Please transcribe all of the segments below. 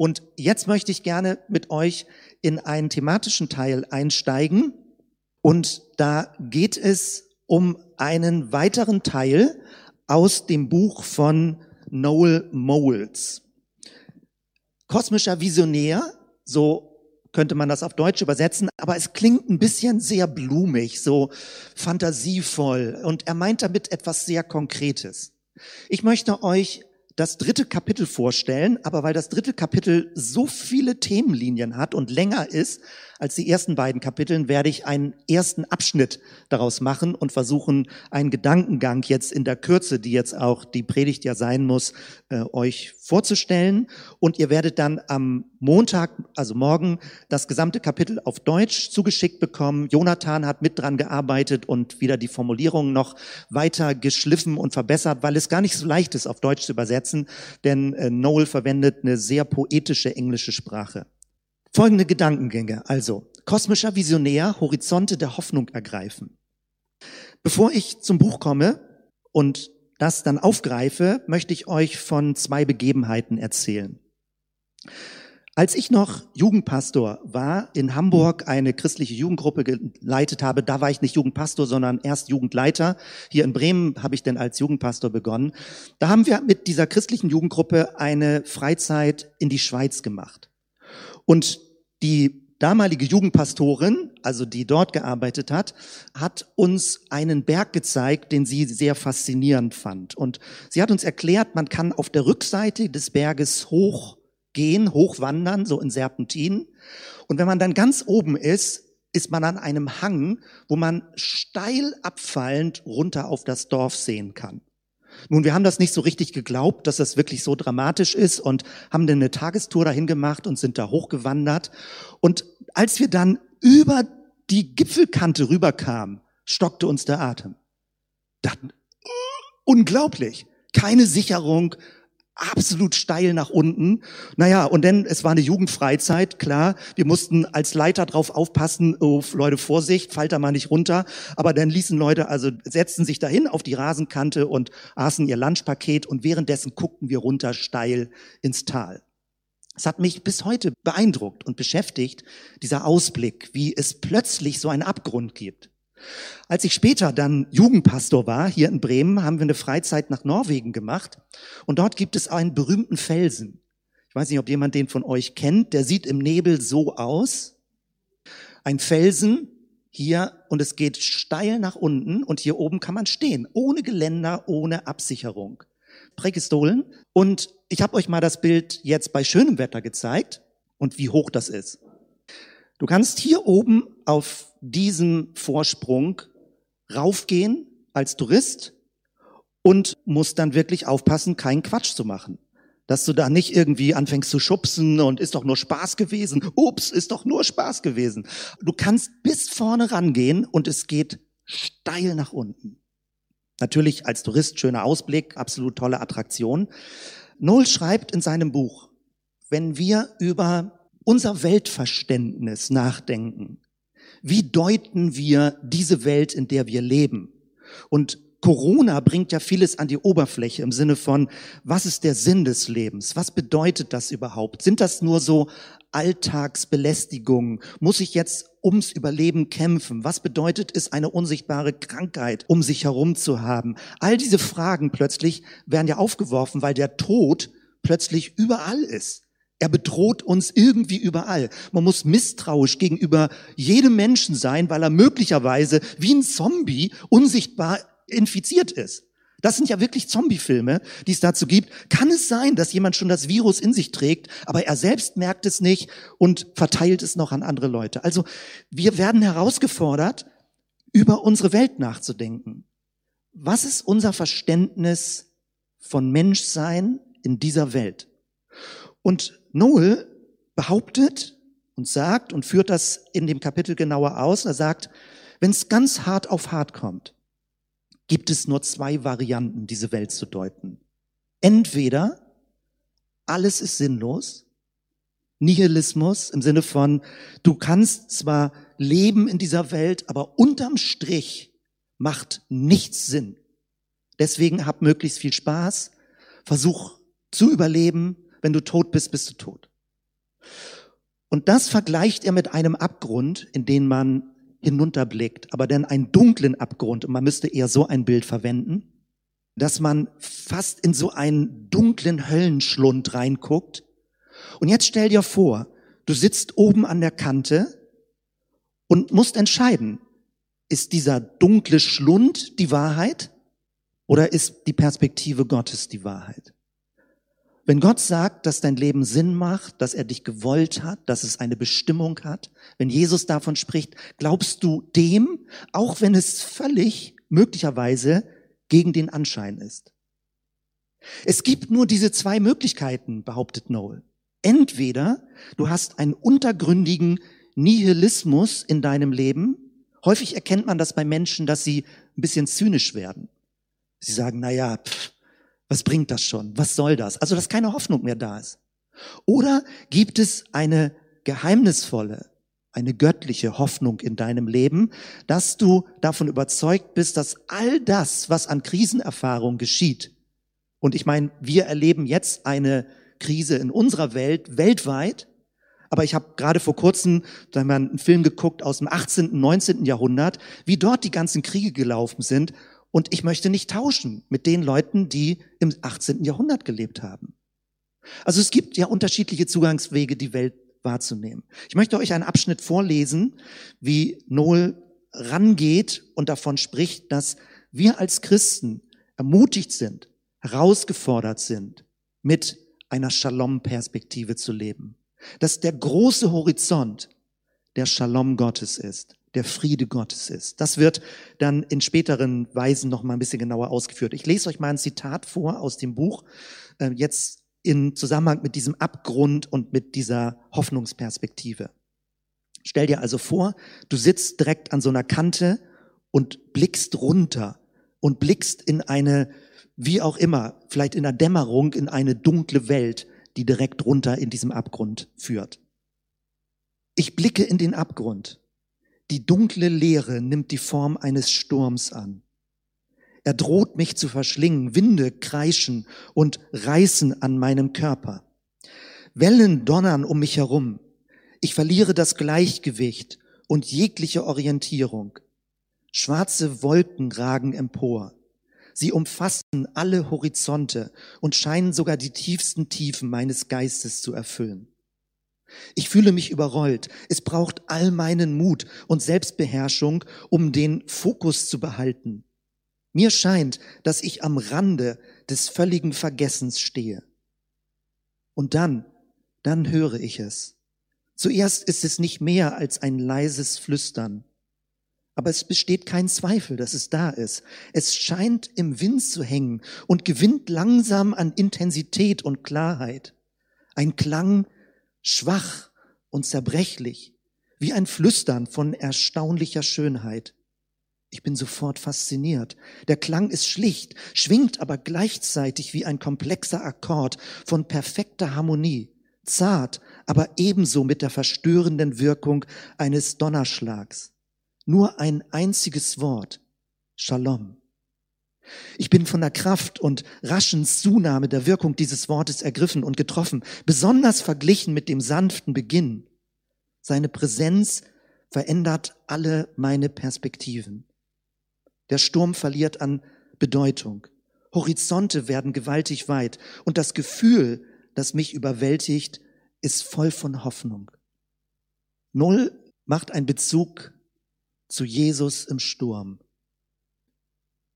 Und jetzt möchte ich gerne mit euch in einen thematischen Teil einsteigen. Und da geht es um einen weiteren Teil aus dem Buch von Noel Moles. Kosmischer Visionär, so könnte man das auf Deutsch übersetzen, aber es klingt ein bisschen sehr blumig, so fantasievoll und er meint damit etwas sehr Konkretes. Ich möchte euch das dritte Kapitel vorstellen, aber weil das dritte Kapitel so viele Themenlinien hat und länger ist als die ersten beiden Kapiteln, werde ich einen ersten Abschnitt daraus machen und versuchen, einen Gedankengang jetzt in der Kürze, die jetzt auch die Predigt ja sein muss, äh, euch vorzustellen. Und ihr werdet dann am Montag, also morgen, das gesamte Kapitel auf Deutsch zugeschickt bekommen. Jonathan hat mit dran gearbeitet und wieder die Formulierungen noch weiter geschliffen und verbessert, weil es gar nicht so leicht ist, auf Deutsch zu übersetzen, denn äh, Noel verwendet eine sehr poetische englische Sprache. Folgende Gedankengänge. Also, kosmischer Visionär, Horizonte der Hoffnung ergreifen. Bevor ich zum Buch komme und das dann aufgreife, möchte ich euch von zwei Begebenheiten erzählen. Als ich noch Jugendpastor war, in Hamburg eine christliche Jugendgruppe geleitet habe, da war ich nicht Jugendpastor, sondern erst Jugendleiter. Hier in Bremen habe ich denn als Jugendpastor begonnen. Da haben wir mit dieser christlichen Jugendgruppe eine Freizeit in die Schweiz gemacht. Und die damalige Jugendpastorin, also die dort gearbeitet hat, hat uns einen Berg gezeigt, den sie sehr faszinierend fand. Und sie hat uns erklärt, man kann auf der Rückseite des Berges hochgehen, hochwandern, so in Serpentinen. Und wenn man dann ganz oben ist, ist man an einem Hang, wo man steil abfallend runter auf das Dorf sehen kann. Nun, wir haben das nicht so richtig geglaubt, dass das wirklich so dramatisch ist und haben dann eine Tagestour dahin gemacht und sind da hochgewandert. Und als wir dann über die Gipfelkante rüberkamen, stockte uns der Atem. Dann, unglaublich. Keine Sicherung, absolut steil nach unten. Naja, und dann, es war eine Jugendfreizeit, klar. Wir mussten als Leiter drauf aufpassen, oh, Leute, Vorsicht, fallt da mal nicht runter. Aber dann ließen Leute, also setzten sich dahin auf die Rasenkante und aßen ihr Lunchpaket und währenddessen guckten wir runter steil ins Tal. Es hat mich bis heute beeindruckt und beschäftigt, dieser Ausblick, wie es plötzlich so einen Abgrund gibt. Als ich später dann Jugendpastor war, hier in Bremen, haben wir eine Freizeit nach Norwegen gemacht. Und dort gibt es einen berühmten Felsen. Ich weiß nicht, ob jemand den von euch kennt. Der sieht im Nebel so aus. Ein Felsen hier und es geht steil nach unten und hier oben kann man stehen, ohne Geländer, ohne Absicherung. Prägestolen. Und ich habe euch mal das Bild jetzt bei schönem Wetter gezeigt und wie hoch das ist. Du kannst hier oben auf diesem Vorsprung raufgehen als Tourist und musst dann wirklich aufpassen, keinen Quatsch zu machen. Dass du da nicht irgendwie anfängst zu schubsen und ist doch nur Spaß gewesen. Ups, ist doch nur Spaß gewesen. Du kannst bis vorne rangehen und es geht steil nach unten. Natürlich als Tourist schöner Ausblick, absolut tolle Attraktion. Noel schreibt in seinem Buch, wenn wir über unser Weltverständnis nachdenken. Wie deuten wir diese Welt, in der wir leben? Und Corona bringt ja vieles an die Oberfläche im Sinne von, was ist der Sinn des Lebens? Was bedeutet das überhaupt? Sind das nur so Alltagsbelästigungen? Muss ich jetzt ums Überleben kämpfen? Was bedeutet es, eine unsichtbare Krankheit um sich herum zu haben? All diese Fragen plötzlich werden ja aufgeworfen, weil der Tod plötzlich überall ist. Er bedroht uns irgendwie überall. Man muss misstrauisch gegenüber jedem Menschen sein, weil er möglicherweise wie ein Zombie unsichtbar infiziert ist. Das sind ja wirklich Zombie-Filme, die es dazu gibt. Kann es sein, dass jemand schon das Virus in sich trägt, aber er selbst merkt es nicht und verteilt es noch an andere Leute? Also wir werden herausgefordert, über unsere Welt nachzudenken. Was ist unser Verständnis von Menschsein in dieser Welt? Und Noel behauptet und sagt und führt das in dem Kapitel genauer aus. Er sagt, wenn es ganz hart auf hart kommt, gibt es nur zwei Varianten, diese Welt zu deuten. Entweder alles ist sinnlos, Nihilismus im Sinne von, du kannst zwar leben in dieser Welt, aber unterm Strich macht nichts Sinn. Deswegen hab möglichst viel Spaß, versuch zu überleben, wenn du tot bist, bist du tot. Und das vergleicht er mit einem Abgrund, in den man hinunterblickt, aber dann einen dunklen Abgrund. Und man müsste eher so ein Bild verwenden, dass man fast in so einen dunklen Höllenschlund reinguckt. Und jetzt stell dir vor, du sitzt oben an der Kante und musst entscheiden, ist dieser dunkle Schlund die Wahrheit oder ist die Perspektive Gottes die Wahrheit? Wenn Gott sagt, dass dein Leben Sinn macht, dass er dich gewollt hat, dass es eine Bestimmung hat, wenn Jesus davon spricht, glaubst du dem, auch wenn es völlig möglicherweise gegen den Anschein ist. Es gibt nur diese zwei Möglichkeiten, behauptet Noel. Entweder du hast einen untergründigen Nihilismus in deinem Leben. Häufig erkennt man das bei Menschen, dass sie ein bisschen zynisch werden. Sie sagen, na ja, pff, was bringt das schon? Was soll das? Also, dass keine Hoffnung mehr da ist. Oder gibt es eine geheimnisvolle, eine göttliche Hoffnung in deinem Leben, dass du davon überzeugt bist, dass all das, was an Krisenerfahrung geschieht, und ich meine, wir erleben jetzt eine Krise in unserer Welt, weltweit, aber ich habe gerade vor kurzem da haben wir einen Film geguckt aus dem 18., 19. Jahrhundert, wie dort die ganzen Kriege gelaufen sind und ich möchte nicht tauschen mit den Leuten, die im 18. Jahrhundert gelebt haben. Also es gibt ja unterschiedliche Zugangswege, die Welt wahrzunehmen. Ich möchte euch einen Abschnitt vorlesen, wie Noel rangeht und davon spricht, dass wir als Christen ermutigt sind, herausgefordert sind, mit einer Shalom-Perspektive zu leben. Dass der große Horizont der Shalom Gottes ist der Friede Gottes ist. Das wird dann in späteren Weisen noch mal ein bisschen genauer ausgeführt. Ich lese euch mal ein Zitat vor aus dem Buch, äh, jetzt in Zusammenhang mit diesem Abgrund und mit dieser Hoffnungsperspektive. Stell dir also vor, du sitzt direkt an so einer Kante und blickst runter und blickst in eine, wie auch immer, vielleicht in der Dämmerung, in eine dunkle Welt, die direkt runter in diesem Abgrund führt. Ich blicke in den Abgrund die dunkle Leere nimmt die Form eines Sturms an. Er droht mich zu verschlingen, Winde kreischen und reißen an meinem Körper. Wellen donnern um mich herum. Ich verliere das Gleichgewicht und jegliche Orientierung. Schwarze Wolken ragen empor. Sie umfassen alle Horizonte und scheinen sogar die tiefsten Tiefen meines Geistes zu erfüllen. Ich fühle mich überrollt. Es braucht all meinen Mut und Selbstbeherrschung, um den Fokus zu behalten. Mir scheint, dass ich am Rande des völligen Vergessens stehe. Und dann, dann höre ich es. Zuerst ist es nicht mehr als ein leises Flüstern. Aber es besteht kein Zweifel, dass es da ist. Es scheint im Wind zu hängen und gewinnt langsam an Intensität und Klarheit. Ein Klang, schwach und zerbrechlich, wie ein Flüstern von erstaunlicher Schönheit. Ich bin sofort fasziniert. Der Klang ist schlicht, schwingt aber gleichzeitig wie ein komplexer Akkord von perfekter Harmonie, zart, aber ebenso mit der verstörenden Wirkung eines Donnerschlags. Nur ein einziges Wort. Shalom. Ich bin von der Kraft und raschen Zunahme der Wirkung dieses Wortes ergriffen und getroffen, besonders verglichen mit dem sanften Beginn. Seine Präsenz verändert alle meine Perspektiven. Der Sturm verliert an Bedeutung. Horizonte werden gewaltig weit und das Gefühl, das mich überwältigt, ist voll von Hoffnung. Null macht einen Bezug zu Jesus im Sturm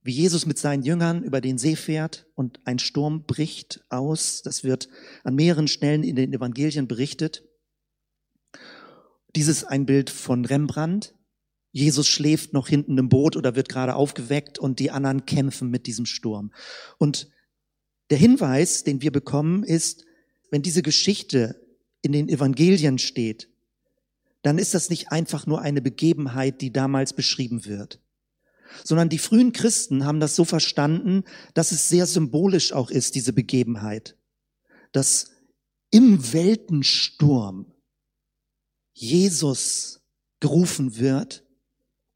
wie Jesus mit seinen Jüngern über den See fährt und ein Sturm bricht aus. Das wird an mehreren Stellen in den Evangelien berichtet. Dieses ein Bild von Rembrandt. Jesus schläft noch hinten im Boot oder wird gerade aufgeweckt und die anderen kämpfen mit diesem Sturm. Und der Hinweis, den wir bekommen, ist, wenn diese Geschichte in den Evangelien steht, dann ist das nicht einfach nur eine Begebenheit, die damals beschrieben wird sondern die frühen Christen haben das so verstanden, dass es sehr symbolisch auch ist, diese Begebenheit, dass im Weltensturm Jesus gerufen wird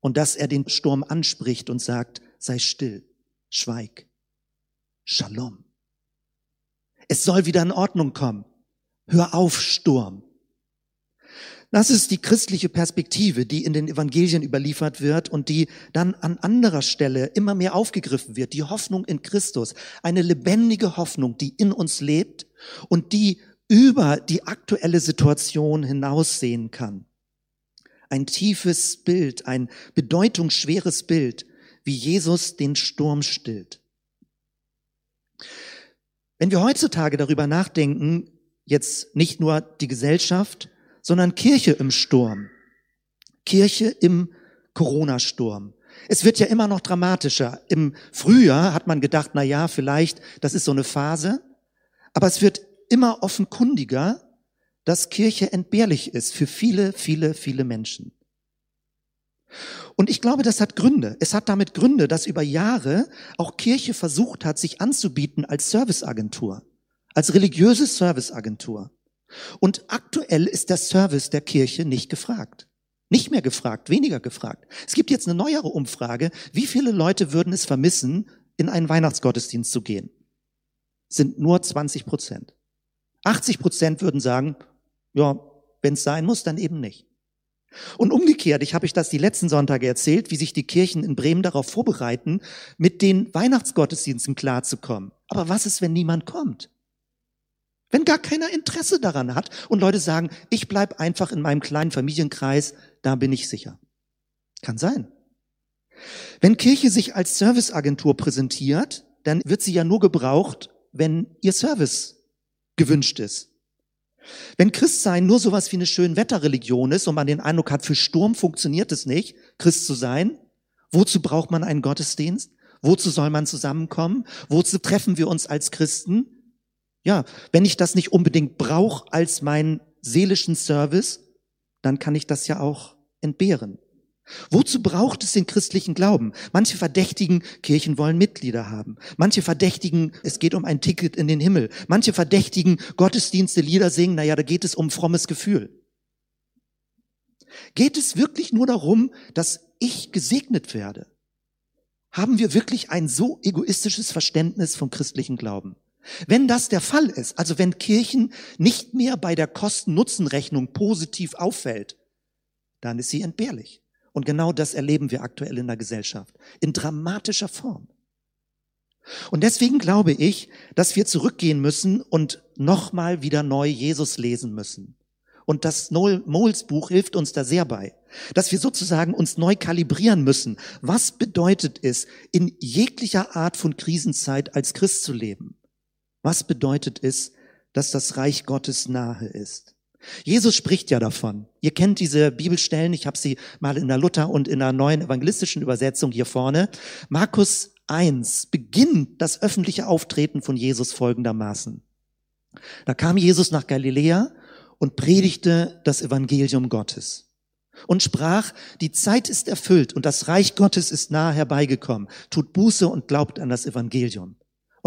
und dass er den Sturm anspricht und sagt, sei still, schweig, Shalom. Es soll wieder in Ordnung kommen. Hör auf, Sturm. Das ist die christliche Perspektive, die in den Evangelien überliefert wird und die dann an anderer Stelle immer mehr aufgegriffen wird. Die Hoffnung in Christus. Eine lebendige Hoffnung, die in uns lebt und die über die aktuelle Situation hinaussehen kann. Ein tiefes Bild, ein bedeutungsschweres Bild, wie Jesus den Sturm stillt. Wenn wir heutzutage darüber nachdenken, jetzt nicht nur die Gesellschaft, sondern Kirche im Sturm. Kirche im Corona-Sturm. Es wird ja immer noch dramatischer. Im Frühjahr hat man gedacht, na ja, vielleicht, das ist so eine Phase. Aber es wird immer offenkundiger, dass Kirche entbehrlich ist für viele, viele, viele Menschen. Und ich glaube, das hat Gründe. Es hat damit Gründe, dass über Jahre auch Kirche versucht hat, sich anzubieten als Serviceagentur, als religiöse Serviceagentur. Und aktuell ist der Service der Kirche nicht gefragt. Nicht mehr gefragt, weniger gefragt. Es gibt jetzt eine neuere Umfrage. Wie viele Leute würden es vermissen, in einen Weihnachtsgottesdienst zu gehen? Sind nur 20 Prozent. 80 Prozent würden sagen, ja, wenn es sein muss, dann eben nicht. Und umgekehrt, ich habe euch das die letzten Sonntage erzählt, wie sich die Kirchen in Bremen darauf vorbereiten, mit den Weihnachtsgottesdiensten klarzukommen. Aber was ist, wenn niemand kommt? Wenn gar keiner Interesse daran hat und Leute sagen, ich bleib einfach in meinem kleinen Familienkreis, da bin ich sicher. Kann sein. Wenn Kirche sich als Serviceagentur präsentiert, dann wird sie ja nur gebraucht, wenn ihr Service gewünscht ist. Wenn Christsein nur sowas wie eine Schönwetterreligion ist und man den Eindruck hat, für Sturm funktioniert es nicht, Christ zu sein, wozu braucht man einen Gottesdienst? Wozu soll man zusammenkommen? Wozu treffen wir uns als Christen? Ja, wenn ich das nicht unbedingt brauche als meinen seelischen Service, dann kann ich das ja auch entbehren. Wozu braucht es den christlichen Glauben? Manche verdächtigen, Kirchen wollen Mitglieder haben. Manche verdächtigen, es geht um ein Ticket in den Himmel. Manche verdächtigen, Gottesdienste, Lieder singen, naja, da geht es um frommes Gefühl. Geht es wirklich nur darum, dass ich gesegnet werde? Haben wir wirklich ein so egoistisches Verständnis vom christlichen Glauben? Wenn das der Fall ist, also wenn Kirchen nicht mehr bei der Kosten-Nutzen-Rechnung positiv auffällt, dann ist sie entbehrlich. Und genau das erleben wir aktuell in der Gesellschaft. In dramatischer Form. Und deswegen glaube ich, dass wir zurückgehen müssen und nochmal wieder neu Jesus lesen müssen. Und das Moles Buch hilft uns da sehr bei. Dass wir sozusagen uns neu kalibrieren müssen. Was bedeutet es, in jeglicher Art von Krisenzeit als Christ zu leben? Was bedeutet es, dass das Reich Gottes nahe ist? Jesus spricht ja davon. Ihr kennt diese Bibelstellen, ich habe sie mal in der Luther und in der neuen evangelistischen Übersetzung hier vorne. Markus 1 beginnt das öffentliche Auftreten von Jesus folgendermaßen. Da kam Jesus nach Galiläa und predigte das Evangelium Gottes und sprach, die Zeit ist erfüllt und das Reich Gottes ist nahe herbeigekommen. Tut Buße und glaubt an das Evangelium.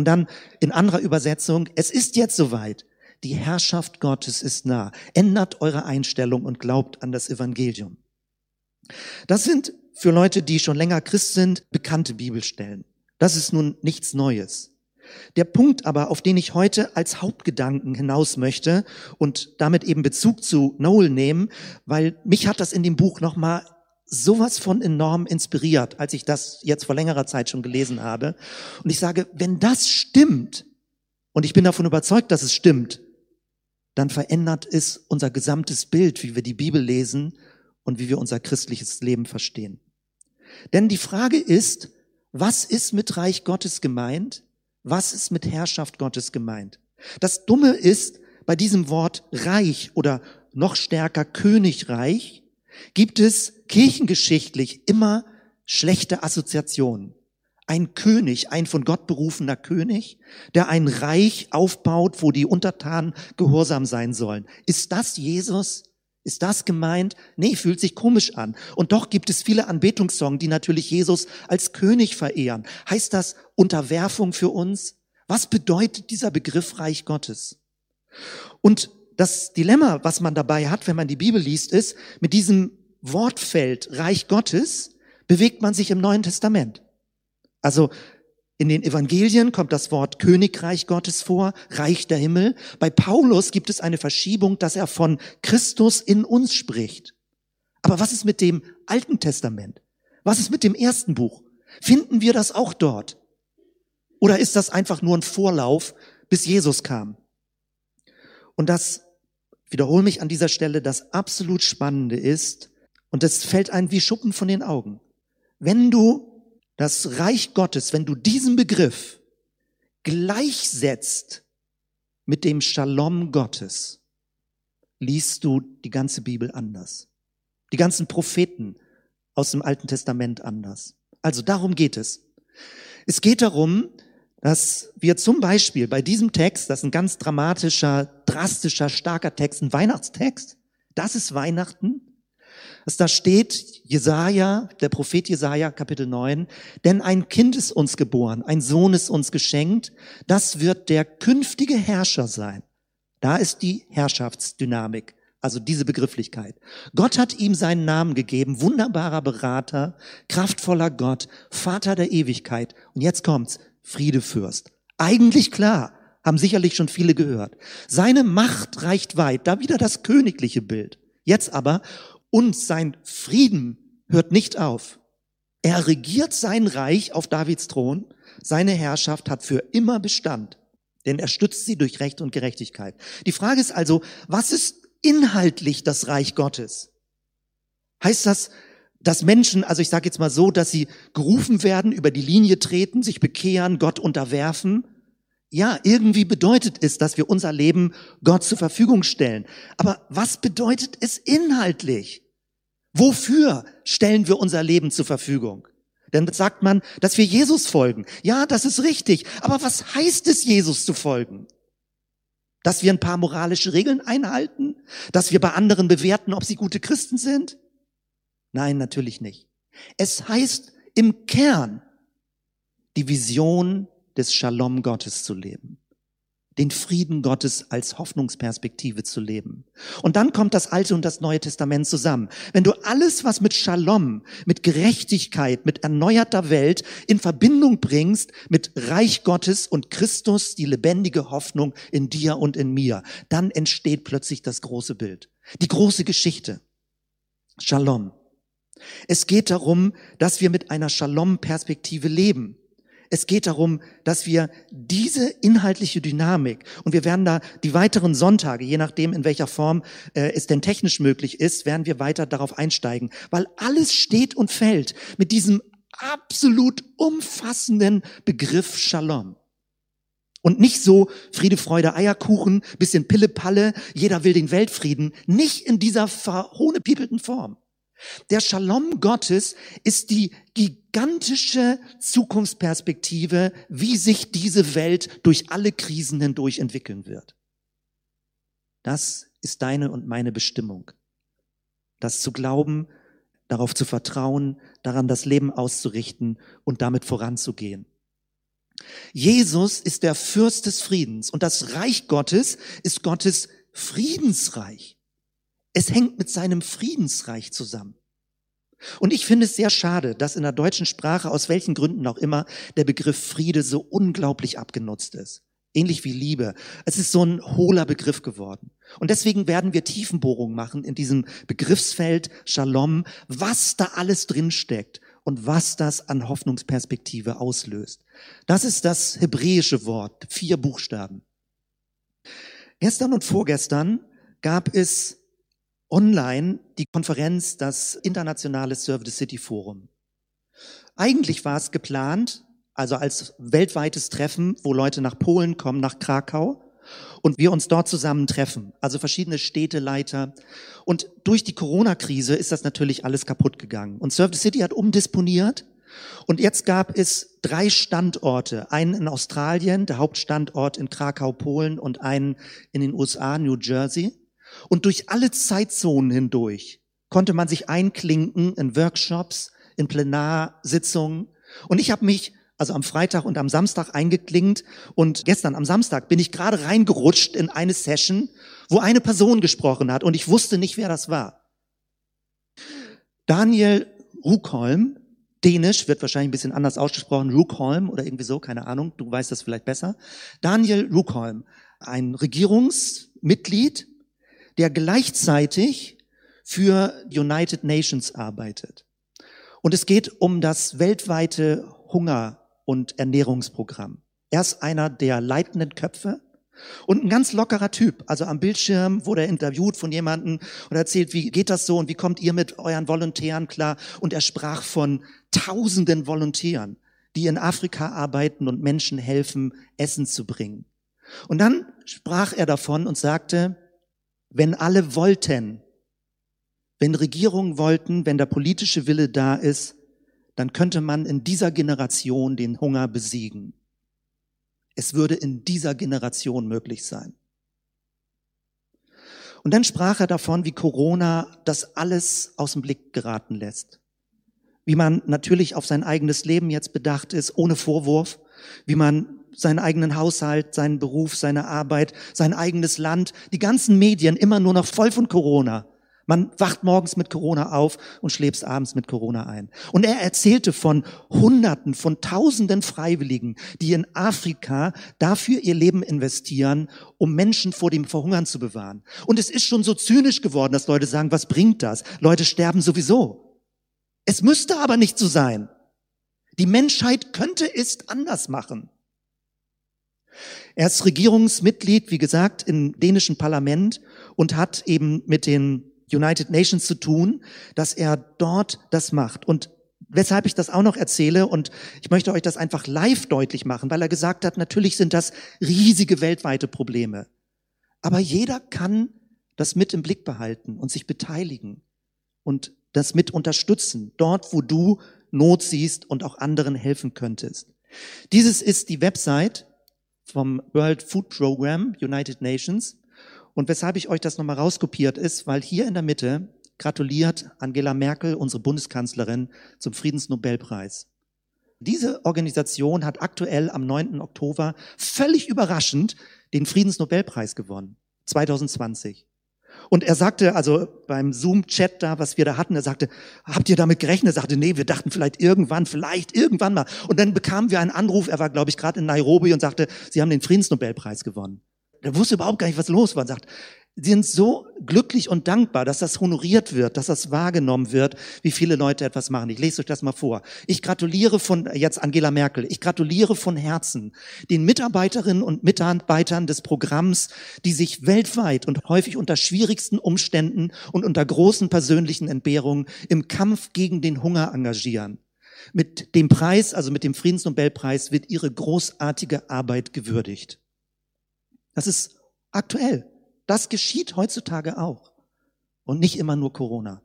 Und dann in anderer Übersetzung, es ist jetzt soweit. Die Herrschaft Gottes ist nah. Ändert eure Einstellung und glaubt an das Evangelium. Das sind für Leute, die schon länger Christ sind, bekannte Bibelstellen. Das ist nun nichts Neues. Der Punkt aber, auf den ich heute als Hauptgedanken hinaus möchte und damit eben Bezug zu Noel nehmen, weil mich hat das in dem Buch nochmal sowas von enorm inspiriert, als ich das jetzt vor längerer Zeit schon gelesen habe. Und ich sage, wenn das stimmt, und ich bin davon überzeugt, dass es stimmt, dann verändert es unser gesamtes Bild, wie wir die Bibel lesen und wie wir unser christliches Leben verstehen. Denn die Frage ist, was ist mit Reich Gottes gemeint? Was ist mit Herrschaft Gottes gemeint? Das Dumme ist, bei diesem Wort Reich oder noch stärker Königreich gibt es kirchengeschichtlich immer schlechte Assoziationen ein König, ein von Gott berufener König, der ein Reich aufbaut, wo die Untertanen gehorsam sein sollen. Ist das Jesus? Ist das gemeint? Nee, fühlt sich komisch an. Und doch gibt es viele Anbetungssongs, die natürlich Jesus als König verehren. Heißt das Unterwerfung für uns? Was bedeutet dieser Begriff Reich Gottes? Und das Dilemma, was man dabei hat, wenn man die Bibel liest, ist, mit diesem Wortfeld Reich Gottes bewegt man sich im Neuen Testament. Also In den Evangelien kommt das Wort Königreich Gottes vor, Reich der Himmel. Bei Paulus gibt es eine Verschiebung, dass er von Christus in uns spricht. Aber was ist mit dem Alten Testament? Was ist mit dem ersten Buch? Finden wir das auch dort? Oder ist das einfach nur ein Vorlauf, bis Jesus kam? Und das, wiederhole mich an dieser Stelle, das absolut Spannende ist, und das fällt einem wie Schuppen von den Augen. Wenn du das Reich Gottes, wenn du diesen Begriff gleichsetzt mit dem Shalom Gottes, liest du die ganze Bibel anders. Die ganzen Propheten aus dem Alten Testament anders. Also darum geht es. Es geht darum, dass wir zum Beispiel bei diesem Text, das ist ein ganz dramatischer, drastischer, starker Text, ein Weihnachtstext, das ist Weihnachten, dass da steht, Jesaja, der Prophet Jesaja, Kapitel 9, denn ein Kind ist uns geboren, ein Sohn ist uns geschenkt, das wird der künftige Herrscher sein. Da ist die Herrschaftsdynamik. Also diese Begrifflichkeit. Gott hat ihm seinen Namen gegeben, wunderbarer Berater, kraftvoller Gott, Vater der Ewigkeit. Und jetzt kommt's, Friedefürst. Eigentlich klar, haben sicherlich schon viele gehört. Seine Macht reicht weit, da wieder das königliche Bild. Jetzt aber, und sein Frieden hört nicht auf. Er regiert sein Reich auf Davids Thron, seine Herrschaft hat für immer Bestand, denn er stützt sie durch Recht und Gerechtigkeit. Die Frage ist also, was ist inhaltlich das Reich Gottes? Heißt das, dass Menschen, also ich sage jetzt mal so, dass sie gerufen werden, über die Linie treten, sich bekehren, Gott unterwerfen? Ja, irgendwie bedeutet es, dass wir unser Leben Gott zur Verfügung stellen. Aber was bedeutet es inhaltlich? Wofür stellen wir unser Leben zur Verfügung? Dann sagt man, dass wir Jesus folgen. Ja, das ist richtig. Aber was heißt es, Jesus zu folgen? Dass wir ein paar moralische Regeln einhalten? Dass wir bei anderen bewerten, ob sie gute Christen sind? Nein, natürlich nicht. Es heißt im Kern, die Vision des Shalom Gottes zu leben. Den Frieden Gottes als Hoffnungsperspektive zu leben. Und dann kommt das Alte und das Neue Testament zusammen. Wenn du alles, was mit Shalom, mit Gerechtigkeit, mit erneuerter Welt in Verbindung bringst mit Reich Gottes und Christus, die lebendige Hoffnung in dir und in mir, dann entsteht plötzlich das große Bild. Die große Geschichte. Shalom. Es geht darum, dass wir mit einer Shalom-Perspektive leben. Es geht darum, dass wir diese inhaltliche Dynamik, und wir werden da die weiteren Sonntage, je nachdem in welcher Form äh, es denn technisch möglich ist, werden wir weiter darauf einsteigen, weil alles steht und fällt mit diesem absolut umfassenden Begriff Shalom. Und nicht so Friede, Freude, Eierkuchen, bisschen Pille-Palle, jeder will den Weltfrieden, nicht in dieser verhohnepiepelten Form. Der Shalom Gottes ist die gigantische Zukunftsperspektive, wie sich diese Welt durch alle Krisen hindurch entwickeln wird. Das ist deine und meine Bestimmung. Das zu glauben, darauf zu vertrauen, daran das Leben auszurichten und damit voranzugehen. Jesus ist der Fürst des Friedens und das Reich Gottes ist Gottes Friedensreich. Es hängt mit seinem Friedensreich zusammen. Und ich finde es sehr schade, dass in der deutschen Sprache, aus welchen Gründen auch immer, der Begriff Friede so unglaublich abgenutzt ist. Ähnlich wie Liebe. Es ist so ein hohler Begriff geworden. Und deswegen werden wir Tiefenbohrungen machen in diesem Begriffsfeld Shalom, was da alles drinsteckt und was das an Hoffnungsperspektive auslöst. Das ist das hebräische Wort, vier Buchstaben. Gestern und vorgestern gab es online die Konferenz, das internationale Serve the City Forum. Eigentlich war es geplant, also als weltweites Treffen, wo Leute nach Polen kommen, nach Krakau und wir uns dort zusammen treffen, also verschiedene Städteleiter. Und durch die Corona-Krise ist das natürlich alles kaputt gegangen. Und Serve the City hat umdisponiert und jetzt gab es drei Standorte, einen in Australien, der Hauptstandort in Krakau, Polen und einen in den USA, New Jersey. Und durch alle Zeitzonen hindurch konnte man sich einklinken in Workshops, in Plenarsitzungen. Und ich habe mich also am Freitag und am Samstag eingeklinkt und gestern am Samstag bin ich gerade reingerutscht in eine Session, wo eine Person gesprochen hat und ich wusste nicht, wer das war. Daniel Ruckholm Dänisch wird wahrscheinlich ein bisschen anders ausgesprochen, Rukholm oder irgendwie so, keine Ahnung, du weißt das vielleicht besser. Daniel Rukholm, ein Regierungsmitglied, der gleichzeitig für United Nations arbeitet. Und es geht um das weltweite Hunger- und Ernährungsprogramm. Er ist einer der leitenden Köpfe und ein ganz lockerer Typ. Also am Bildschirm wurde er interviewt von jemandem und erzählt, wie geht das so und wie kommt ihr mit euren Volontären klar? Und er sprach von tausenden Volontären, die in Afrika arbeiten und Menschen helfen, Essen zu bringen. Und dann sprach er davon und sagte, wenn alle wollten, wenn Regierungen wollten, wenn der politische Wille da ist, dann könnte man in dieser Generation den Hunger besiegen. Es würde in dieser Generation möglich sein. Und dann sprach er davon, wie Corona das alles aus dem Blick geraten lässt. Wie man natürlich auf sein eigenes Leben jetzt bedacht ist, ohne Vorwurf. Wie man seinen eigenen Haushalt, seinen Beruf, seine Arbeit, sein eigenes Land, die ganzen Medien immer nur noch voll von Corona. Man wacht morgens mit Corona auf und schläft abends mit Corona ein. Und er erzählte von Hunderten, von Tausenden Freiwilligen, die in Afrika dafür ihr Leben investieren, um Menschen vor dem Verhungern zu bewahren. Und es ist schon so zynisch geworden, dass Leute sagen, was bringt das? Leute sterben sowieso. Es müsste aber nicht so sein. Die Menschheit könnte es anders machen. Er ist Regierungsmitglied, wie gesagt, im dänischen Parlament und hat eben mit den United Nations zu tun, dass er dort das macht. Und weshalb ich das auch noch erzähle und ich möchte euch das einfach live deutlich machen, weil er gesagt hat, natürlich sind das riesige weltweite Probleme. Aber jeder kann das mit im Blick behalten und sich beteiligen und das mit unterstützen, dort wo du Not siehst und auch anderen helfen könntest. Dieses ist die Website vom World Food Program, United Nations. Und weshalb ich euch das nochmal rauskopiert ist, weil hier in der Mitte gratuliert Angela Merkel, unsere Bundeskanzlerin, zum Friedensnobelpreis. Diese Organisation hat aktuell am 9. Oktober völlig überraschend den Friedensnobelpreis gewonnen, 2020. Und er sagte, also beim Zoom-Chat da, was wir da hatten, er sagte, habt ihr damit gerechnet? Er sagte, nee, wir dachten vielleicht irgendwann, vielleicht irgendwann mal. Und dann bekamen wir einen Anruf, er war, glaube ich, gerade in Nairobi und sagte, sie haben den Friedensnobelpreis gewonnen der wusste überhaupt gar nicht, was los war. Und sagt, sind so glücklich und dankbar, dass das honoriert wird, dass das wahrgenommen wird, wie viele Leute etwas machen. Ich lese euch das mal vor. Ich gratuliere von, jetzt Angela Merkel, ich gratuliere von Herzen den Mitarbeiterinnen und Mitarbeitern des Programms, die sich weltweit und häufig unter schwierigsten Umständen und unter großen persönlichen Entbehrungen im Kampf gegen den Hunger engagieren. Mit dem Preis, also mit dem Friedensnobelpreis, wird ihre großartige Arbeit gewürdigt. Das ist aktuell. Das geschieht heutzutage auch. Und nicht immer nur Corona.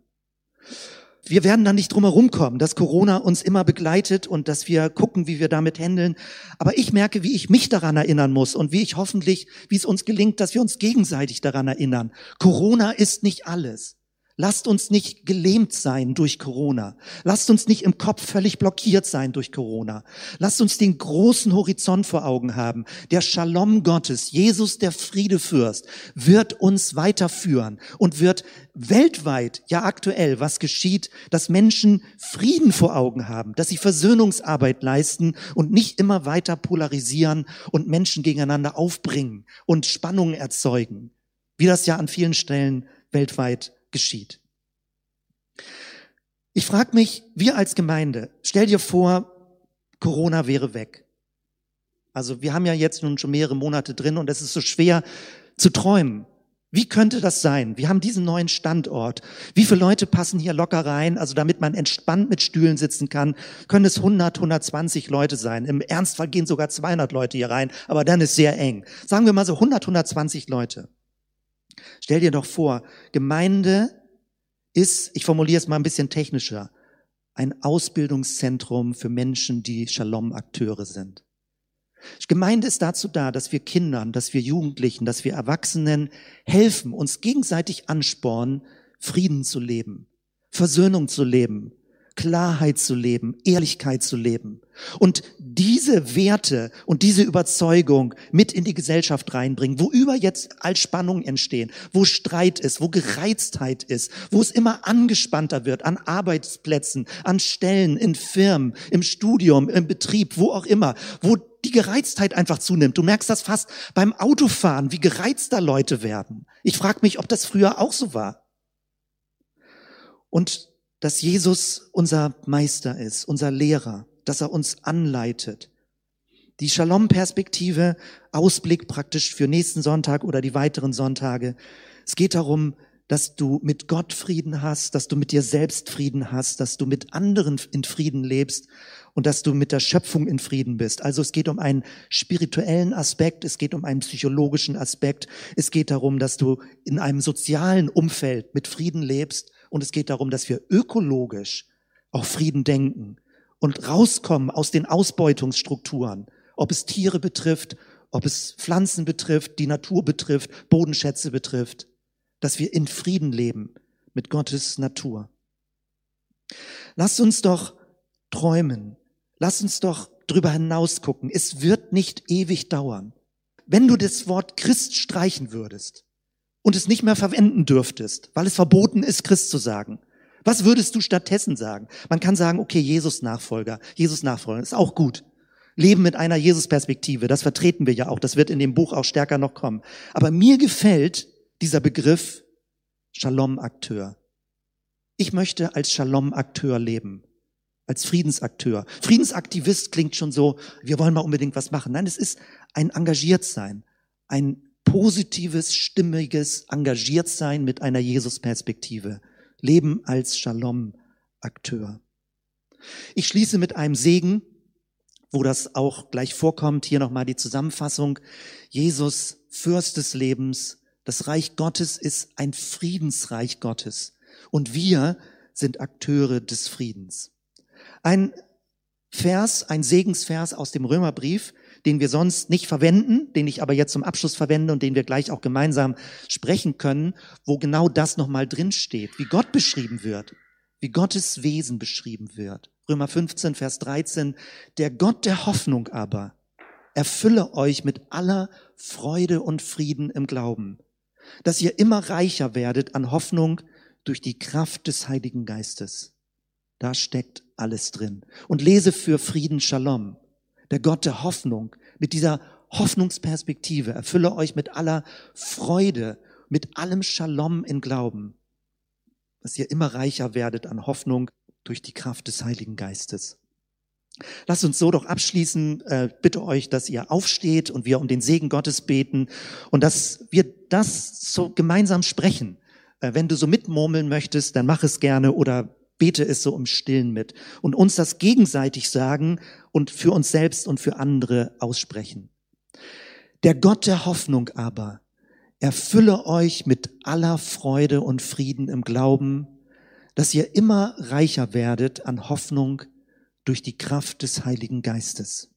Wir werden da nicht drum herum kommen, dass Corona uns immer begleitet und dass wir gucken, wie wir damit handeln. Aber ich merke, wie ich mich daran erinnern muss und wie ich hoffentlich, wie es uns gelingt, dass wir uns gegenseitig daran erinnern. Corona ist nicht alles. Lasst uns nicht gelähmt sein durch Corona. Lasst uns nicht im Kopf völlig blockiert sein durch Corona. Lasst uns den großen Horizont vor Augen haben. Der Shalom Gottes, Jesus der Friedefürst, wird uns weiterführen und wird weltweit, ja aktuell, was geschieht, dass Menschen Frieden vor Augen haben, dass sie Versöhnungsarbeit leisten und nicht immer weiter polarisieren und Menschen gegeneinander aufbringen und Spannungen erzeugen, wie das ja an vielen Stellen weltweit geschieht. Ich frage mich, wir als Gemeinde, stell dir vor, Corona wäre weg. Also wir haben ja jetzt nun schon mehrere Monate drin und es ist so schwer zu träumen. Wie könnte das sein? Wir haben diesen neuen Standort. Wie viele Leute passen hier locker rein? Also damit man entspannt mit Stühlen sitzen kann, können es 100, 120 Leute sein. Im Ernstfall gehen sogar 200 Leute hier rein, aber dann ist sehr eng. Sagen wir mal so 100, 120 Leute. Stell dir doch vor, Gemeinde ist, ich formuliere es mal ein bisschen technischer, ein Ausbildungszentrum für Menschen, die Shalom-Akteure sind. Gemeinde ist dazu da, dass wir Kindern, dass wir Jugendlichen, dass wir Erwachsenen helfen, uns gegenseitig anspornen, Frieden zu leben, Versöhnung zu leben, Klarheit zu leben, Ehrlichkeit zu leben, Und diese Werte und diese Überzeugung mit in die Gesellschaft reinbringen, wo über jetzt als Spannungen entstehen, wo Streit ist, wo Gereiztheit ist, wo es immer angespannter wird an Arbeitsplätzen, an Stellen, in Firmen, im Studium, im Betrieb, wo auch immer, wo die Gereiztheit einfach zunimmt. Du merkst das fast beim Autofahren, wie gereizter Leute werden. Ich frage mich, ob das früher auch so war. Und dass Jesus unser Meister ist, unser Lehrer, dass er uns anleitet. Die Shalom-Perspektive, Ausblick praktisch für nächsten Sonntag oder die weiteren Sonntage. Es geht darum, dass du mit Gott Frieden hast, dass du mit dir selbst Frieden hast, dass du mit anderen in Frieden lebst und dass du mit der Schöpfung in Frieden bist. Also es geht um einen spirituellen Aspekt, es geht um einen psychologischen Aspekt, es geht darum, dass du in einem sozialen Umfeld mit Frieden lebst und es geht darum, dass wir ökologisch auch Frieden denken und rauskommen aus den Ausbeutungsstrukturen, ob es Tiere betrifft, ob es Pflanzen betrifft, die Natur betrifft, Bodenschätze betrifft, dass wir in Frieden leben mit Gottes Natur. Lasst uns doch träumen. Lass uns doch drüber hinaus gucken. Es wird nicht ewig dauern. Wenn du das Wort Christ streichen würdest und es nicht mehr verwenden dürftest, weil es verboten ist, Christ zu sagen, was würdest du stattdessen sagen? Man kann sagen, okay, Jesus Nachfolger, Jesus Nachfolger, ist auch gut. Leben mit einer Jesus-Perspektive, das vertreten wir ja auch, das wird in dem Buch auch stärker noch kommen. Aber mir gefällt dieser Begriff Shalom-Akteur. Ich möchte als Shalom-Akteur leben, als Friedensakteur. Friedensaktivist klingt schon so, wir wollen mal unbedingt was machen. Nein, es ist ein Engagiertsein, ein positives, stimmiges Engagiertsein mit einer Jesus-Perspektive. Leben als Shalom-Akteur. Ich schließe mit einem Segen, wo das auch gleich vorkommt. Hier nochmal die Zusammenfassung. Jesus, Fürst des Lebens. Das Reich Gottes ist ein Friedensreich Gottes. Und wir sind Akteure des Friedens. Ein Vers, ein Segensvers aus dem Römerbrief, den wir sonst nicht verwenden, den ich aber jetzt zum Abschluss verwende und den wir gleich auch gemeinsam sprechen können, wo genau das nochmal drin steht, wie Gott beschrieben wird, wie Gottes Wesen beschrieben wird. Römer 15, Vers 13, der Gott der Hoffnung aber erfülle euch mit aller Freude und Frieden im Glauben, dass ihr immer reicher werdet an Hoffnung durch die Kraft des Heiligen Geistes. Da steckt alles drin. Und lese für Frieden Shalom der Gott der Hoffnung, mit dieser Hoffnungsperspektive, erfülle euch mit aller Freude, mit allem Shalom in Glauben, dass ihr immer reicher werdet an Hoffnung durch die Kraft des Heiligen Geistes. Lasst uns so doch abschließen. Äh, bitte euch, dass ihr aufsteht und wir um den Segen Gottes beten und dass wir das so gemeinsam sprechen. Äh, wenn du so mitmurmeln möchtest, dann mach es gerne oder bete es so im Stillen mit und uns das gegenseitig sagen und für uns selbst und für andere aussprechen. Der Gott der Hoffnung aber erfülle euch mit aller Freude und Frieden im Glauben, dass ihr immer reicher werdet an Hoffnung durch die Kraft des Heiligen Geistes.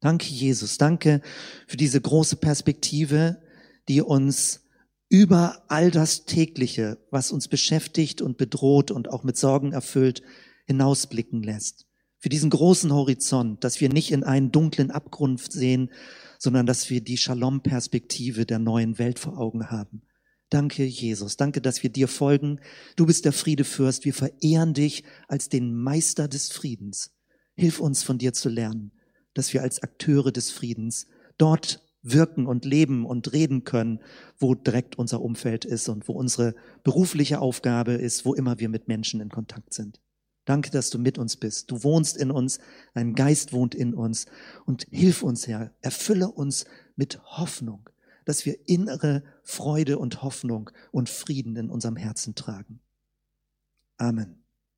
Danke, Jesus. Danke für diese große Perspektive, die uns über all das tägliche, was uns beschäftigt und bedroht und auch mit Sorgen erfüllt, hinausblicken lässt. Für diesen großen Horizont, dass wir nicht in einen dunklen Abgrund sehen, sondern dass wir die Shalom-Perspektive der neuen Welt vor Augen haben. Danke, Jesus. Danke, dass wir dir folgen. Du bist der Friedefürst. Wir verehren dich als den Meister des Friedens. Hilf uns von dir zu lernen, dass wir als Akteure des Friedens dort wirken und leben und reden können, wo direkt unser Umfeld ist und wo unsere berufliche Aufgabe ist, wo immer wir mit Menschen in Kontakt sind. Danke, dass du mit uns bist. Du wohnst in uns, dein Geist wohnt in uns und hilf uns, Herr, erfülle uns mit Hoffnung, dass wir innere Freude und Hoffnung und Frieden in unserem Herzen tragen. Amen.